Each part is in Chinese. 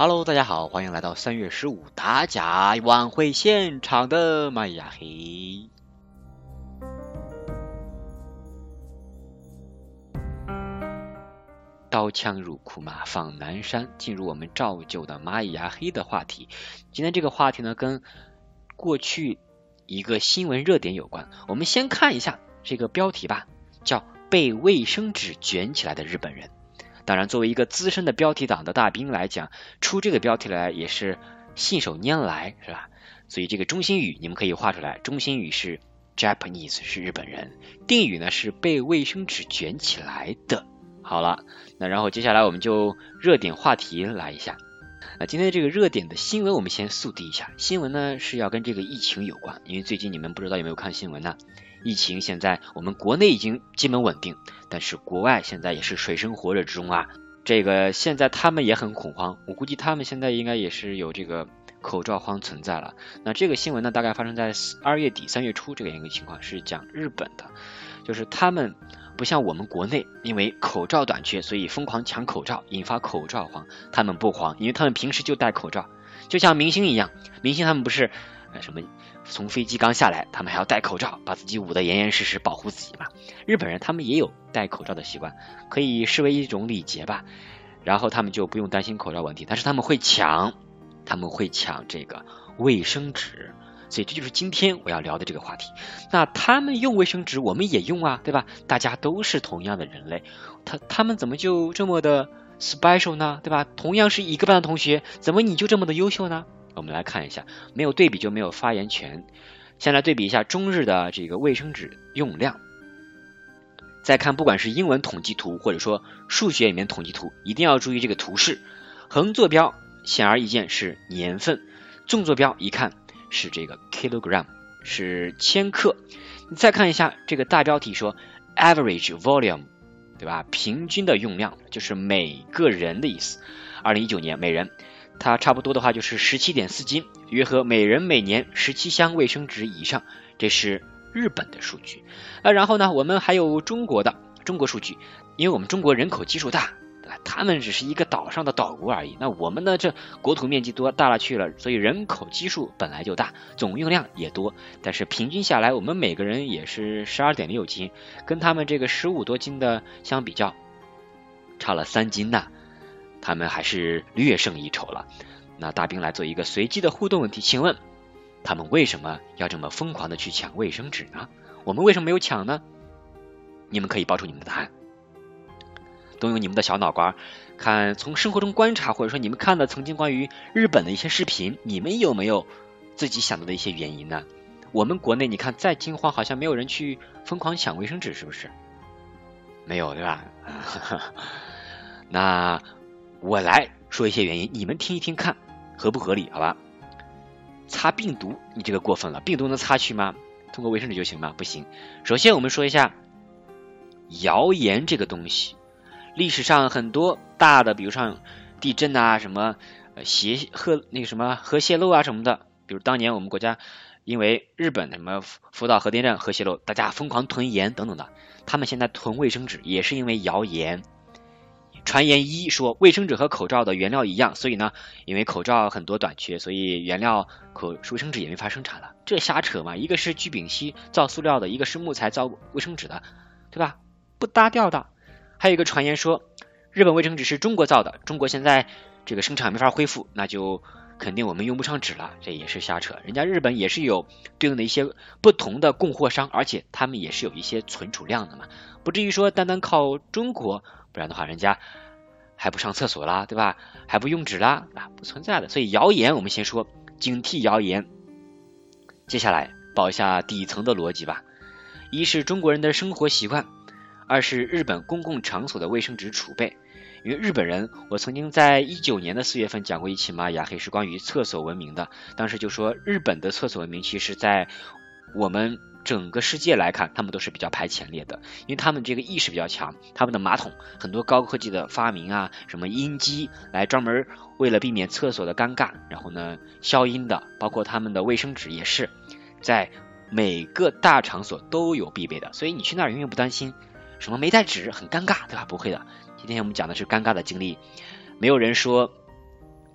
Hello，大家好，欢迎来到三月十五打假晚会现场的麦呀嘿。刀枪入库马放南山，进入我们照旧的蚂蚁牙黑的话题。今天这个话题呢，跟过去一个新闻热点有关。我们先看一下这个标题吧，叫“被卫生纸卷起来的日本人”。当然，作为一个资深的标题党的大兵来讲，出这个标题来也是信手拈来，是吧？所以这个中心语你们可以画出来，中心语是 Japanese，是日本人，定语呢是被卫生纸卷起来的。好了，那然后接下来我们就热点话题来一下。那今天这个热点的新闻，我们先速递一下。新闻呢是要跟这个疫情有关，因为最近你们不知道有没有看新闻呢？疫情现在我们国内已经基本稳定，但是国外现在也是水深火热之中啊。这个现在他们也很恐慌，我估计他们现在应该也是有这个口罩荒存在了。那这个新闻呢，大概发生在二月底三月初这个一个情况，是讲日本的，就是他们不像我们国内，因为口罩短缺，所以疯狂抢口罩，引发口罩荒。他们不慌，因为他们平时就戴口罩，就像明星一样，明星他们不是呃什么。从飞机刚下来，他们还要戴口罩，把自己捂得严严实实，保护自己嘛。日本人他们也有戴口罩的习惯，可以视为一种礼节吧。然后他们就不用担心口罩问题，但是他们会抢，他们会抢这个卫生纸，所以这就是今天我要聊的这个话题。那他们用卫生纸，我们也用啊，对吧？大家都是同样的人类，他他们怎么就这么的 special 呢？对吧？同样是一个班的同学，怎么你就这么的优秀呢？我们来看一下，没有对比就没有发言权。先来对比一下中日的这个卫生纸用量。再看，不管是英文统计图，或者说数学里面统计图，一定要注意这个图示。横坐标显而易见是年份，纵坐标一看是这个 kilogram，是千克。你再看一下这个大标题说 average volume，对吧？平均的用量就是每个人的意思。二零一九年每人。它差不多的话就是十七点四斤，约合每人每年十七箱卫生纸以上，这是日本的数据。啊，然后呢，我们还有中国的中国数据，因为我们中国人口基数大，对吧？他们只是一个岛上的岛国而已。那我们呢，这国土面积多大了去了，所以人口基数本来就大，总用量也多。但是平均下来，我们每个人也是十二点六斤，跟他们这个十五多斤的相比较，差了三斤呐。他们还是略胜一筹了。那大兵来做一个随机的互动问题，请问他们为什么要这么疯狂的去抢卫生纸呢？我们为什么没有抢呢？你们可以报出你们的答案，动用你们的小脑瓜，看从生活中观察，或者说你们看的曾经关于日本的一些视频，你们有没有自己想到的一些原因呢？我们国内你看再惊慌，好像没有人去疯狂抢卫生纸，是不是？没有对吧？那。我来说一些原因，你们听一听看合不合理？好吧？擦病毒，你这个过分了，病毒能擦去吗？通过卫生纸就行吗？不行。首先我们说一下谣言这个东西，历史上很多大的，比如像地震啊，什么核核那个什么核泄漏啊什么的，比如当年我们国家因为日本什么福岛核电站核泄漏，大家疯狂囤盐等等的，他们现在囤卫生纸也是因为谣言。传言一说卫生纸和口罩的原料一样，所以呢，因为口罩很多短缺，所以原料口卫生纸也没法生产了。这瞎扯嘛！一个是聚丙烯造塑料的，一个是木材造卫生纸的，对吧？不搭调的。还有一个传言说日本卫生纸是中国造的，中国现在这个生产没法恢复，那就肯定我们用不上纸了。这也是瞎扯。人家日本也是有对应的一些不同的供货商，而且他们也是有一些存储量的嘛，不至于说单单靠中国。不然的话，人家还不上厕所啦，对吧？还不用纸啦啊，不存在的。所以谣言我们先说，警惕谣言。接下来报一下底层的逻辑吧。一是中国人的生活习惯，二是日本公共场所的卫生纸储备。因为日本人，我曾经在一九年的四月份讲过一期玛雅黑，是关于厕所文明的。当时就说日本的厕所文明，其实在我们。整个世界来看，他们都是比较排前列的，因为他们这个意识比较强，他们的马桶很多高科技的发明啊，什么音机来专门为了避免厕所的尴尬，然后呢消音的，包括他们的卫生纸也是在每个大场所都有必备的，所以你去那儿永远不担心什么没带纸很尴尬，对吧？不会的。今天我们讲的是尴尬的经历，没有人说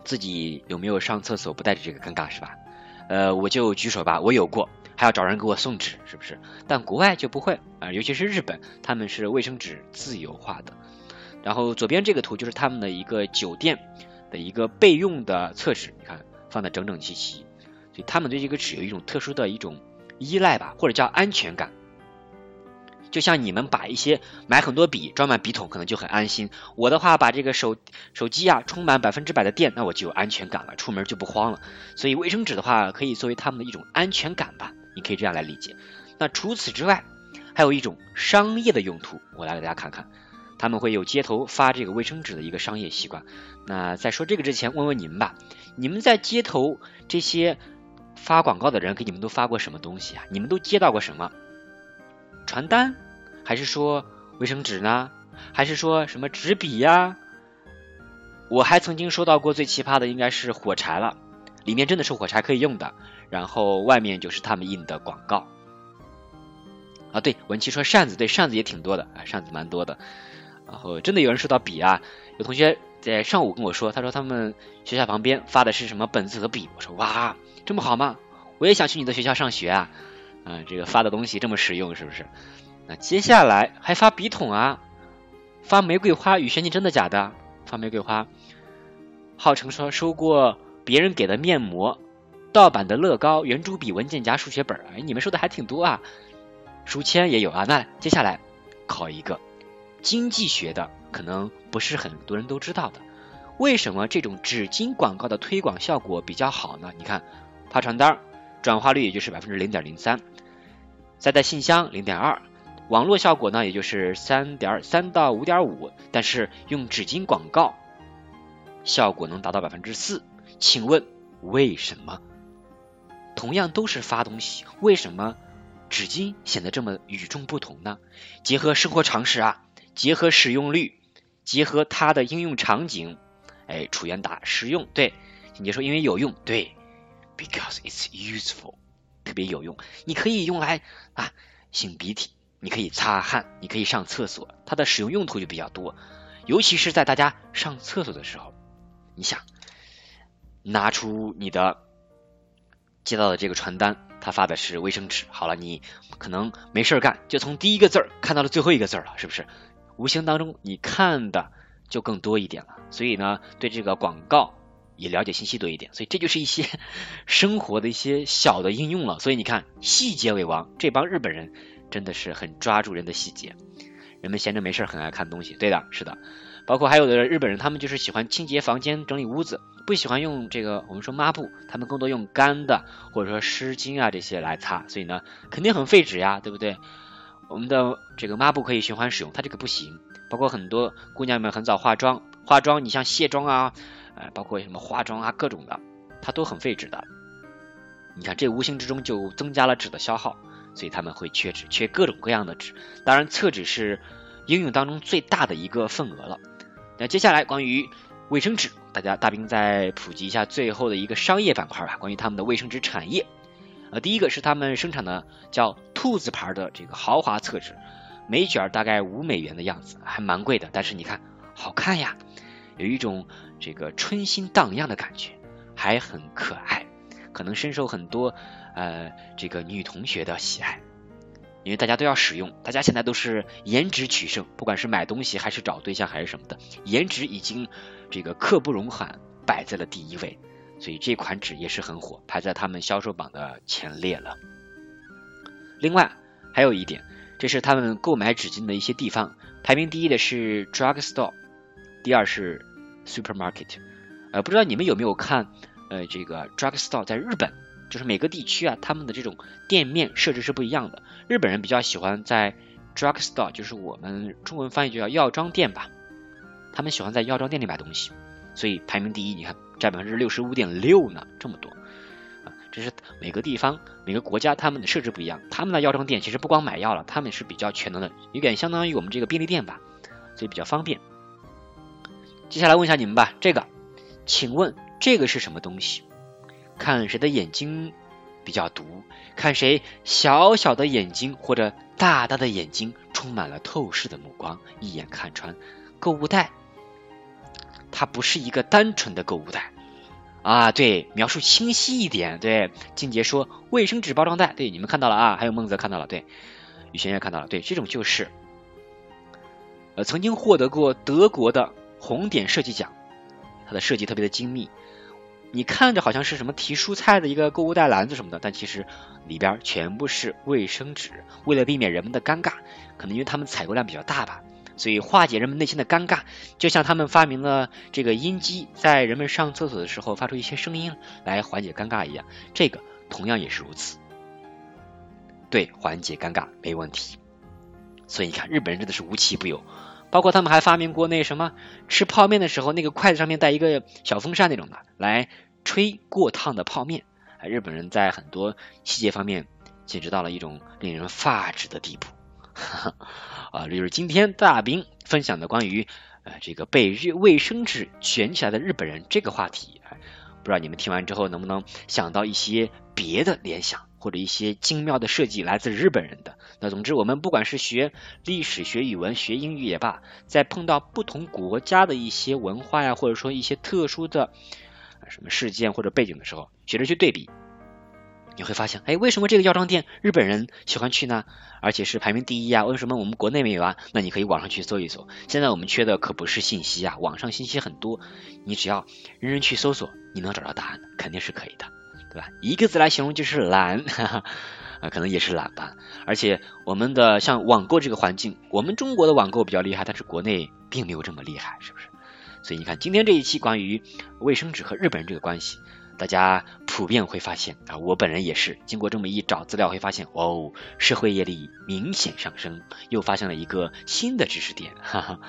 自己有没有上厕所不带着这个尴尬是吧？呃，我就举手吧，我有过。还要找人给我送纸，是不是？但国外就不会啊，尤其是日本，他们是卫生纸自由化的。然后左边这个图就是他们的一个酒店的一个备用的厕纸，你看放的整整齐齐，所以他们对这个纸有一种特殊的一种依赖吧，或者叫安全感。就像你们把一些买很多笔装满笔筒，可能就很安心。我的话，把这个手手机啊充满百分之百的电，那我就有安全感了，出门就不慌了。所以卫生纸的话，可以作为他们的一种安全感吧。你可以这样来理解。那除此之外，还有一种商业的用途，我来给大家看看。他们会有街头发这个卫生纸的一个商业习惯。那在说这个之前，问问你们吧，你们在街头这些发广告的人给你们都发过什么东西啊？你们都接到过什么？传单，还是说卫生纸呢？还是说什么纸笔呀？我还曾经收到过最奇葩的，应该是火柴了，里面真的是火柴可以用的。然后外面就是他们印的广告啊，对，文琪说扇子，对，扇子也挺多的啊，扇子蛮多的。然后真的有人收到笔啊，有同学在上午跟我说，他说他们学校旁边发的是什么本子和笔，我说哇，这么好吗？我也想去你的学校上学啊，啊，这个发的东西这么实用是不是？那接下来还发笔筒啊，发玫瑰花，雨轩你真的假的？发玫瑰花，浩成说收过别人给的面膜。盗版的乐高、圆珠笔、文件夹、数学本，哎，你们说的还挺多啊。书签也有啊。那接下来考一个经济学的，可能不是很多人都知道的。为什么这种纸巾广告的推广效果比较好呢？你看发传单转化率也就是百分之零点零三，再在信箱零点二，网络效果呢也就是三点三到五点五，但是用纸巾广告效果能达到百分之四。请问为什么？同样都是发东西，为什么纸巾显得这么与众不同呢？结合生活常识啊，结合使用率，结合它的应用场景，哎，楚源答实用，对，你说因为有用，对，because it's useful，特别有用，你可以用来啊擤鼻涕，你可以擦汗，你可以上厕所，它的使用用途就比较多，尤其是在大家上厕所的时候，你想拿出你的。接到的这个传单，他发的是卫生纸。好了，你可能没事干，就从第一个字儿看到了最后一个字儿了，是不是？无形当中你看的就更多一点了，所以呢，对这个广告也了解信息多一点。所以这就是一些生活的一些小的应用了。所以你看，细节为王，这帮日本人真的是很抓住人的细节。人们闲着没事很爱看东西，对的，是的。包括还有的日本人，他们就是喜欢清洁房间、整理屋子，不喜欢用这个我们说抹布，他们更多用干的或者说湿巾啊这些来擦，所以呢肯定很费纸呀，对不对？我们的这个抹布可以循环使用，它这个不行。包括很多姑娘们很早化妆，化妆你像卸妆啊，呃，包括什么化妆啊各种的，它都很费纸的。你看这无形之中就增加了纸的消耗，所以他们会缺纸，缺各种各样的纸。当然厕纸是应用当中最大的一个份额了。那接下来关于卫生纸，大家大兵再普及一下最后的一个商业板块吧。关于他们的卫生纸产业，呃，第一个是他们生产的叫兔子牌的这个豪华厕纸，每卷大概五美元的样子，还蛮贵的。但是你看，好看呀，有一种这个春心荡漾的感觉，还很可爱，可能深受很多呃这个女同学的喜爱。因为大家都要使用，大家现在都是颜值取胜，不管是买东西还是找对象还是什么的，颜值已经这个刻不容缓，摆在了第一位，所以这款纸也是很火，排在他们销售榜的前列了。另外还有一点，这是他们购买纸巾的一些地方，排名第一的是 drugstore，第二是 supermarket。呃，不知道你们有没有看呃这个 drugstore 在日本，就是每个地区啊他们的这种店面设置是不一样的。日本人比较喜欢在 drugstore，就是我们中文翻译就叫药妆店吧，他们喜欢在药妆店里买东西，所以排名第一。你看占百分之六十五点六呢，这么多啊！这是每个地方每个国家他们的设置不一样，他们的药妆店其实不光买药了，他们是比较全能的，有点相当于我们这个便利店吧，所以比较方便。接下来问一下你们吧，这个。请问这个是什么东西？看谁的眼睛比较毒，看谁小小的眼睛或者大大的眼睛充满了透视的目光，一眼看穿。购物袋，它不是一个单纯的购物袋啊！对，描述清晰一点。对，静杰说卫生纸包装袋。对，你们看到了啊？还有孟泽看到了，对，雨轩也看到了。对，这种就是呃曾经获得过德国的红点设计奖。它的设计特别的精密，你看着好像是什么提蔬菜的一个购物袋篮子什么的，但其实里边全部是卫生纸。为了避免人们的尴尬，可能因为他们采购量比较大吧，所以化解人们内心的尴尬，就像他们发明了这个音机，在人们上厕所的时候发出一些声音来缓解尴尬一样，这个同样也是如此。对，缓解尴尬没问题。所以你看，日本人真的是无奇不有。包括他们还发明过那什么，吃泡面的时候，那个筷子上面带一个小风扇那种的，来吹过烫的泡面。日本人在很多细节方面简直到了一种令人发指的地步。啊，这就是今天大兵分享的关于呃这个被日卫生纸卷起来的日本人这个话题。不知道你们听完之后能不能想到一些别的联想？或者一些精妙的设计来自日本人的。那总之，我们不管是学历史、学语文、学英语也罢，在碰到不同国家的一些文化呀，或者说一些特殊的什么事件或者背景的时候，学着去对比，你会发现，哎，为什么这个药妆店日本人喜欢去呢？而且是排名第一啊？为什么我们国内没有啊？那你可以网上去搜一搜。现在我们缺的可不是信息啊，网上信息很多，你只要认真去搜索，你能找到答案的，肯定是可以的。对吧？一个字来形容就是懒，啊，可能也是懒吧。而且我们的像网购这个环境，我们中国的网购比较厉害，但是国内并没有这么厉害，是不是？所以你看今天这一期关于卫生纸和日本人这个关系，大家普遍会发现啊，我本人也是经过这么一找资料，会发现哦，社会业力明显上升，又发现了一个新的知识点，哈 哈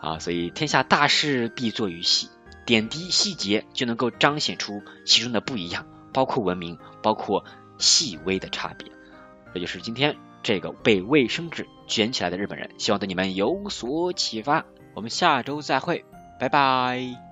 啊，所以天下大事必作于细，点滴细节就能够彰显出其中的不一样。包括文明，包括细微的差别，这就是今天这个被卫生纸卷起来的日本人。希望对你们有所启发。我们下周再会，拜拜。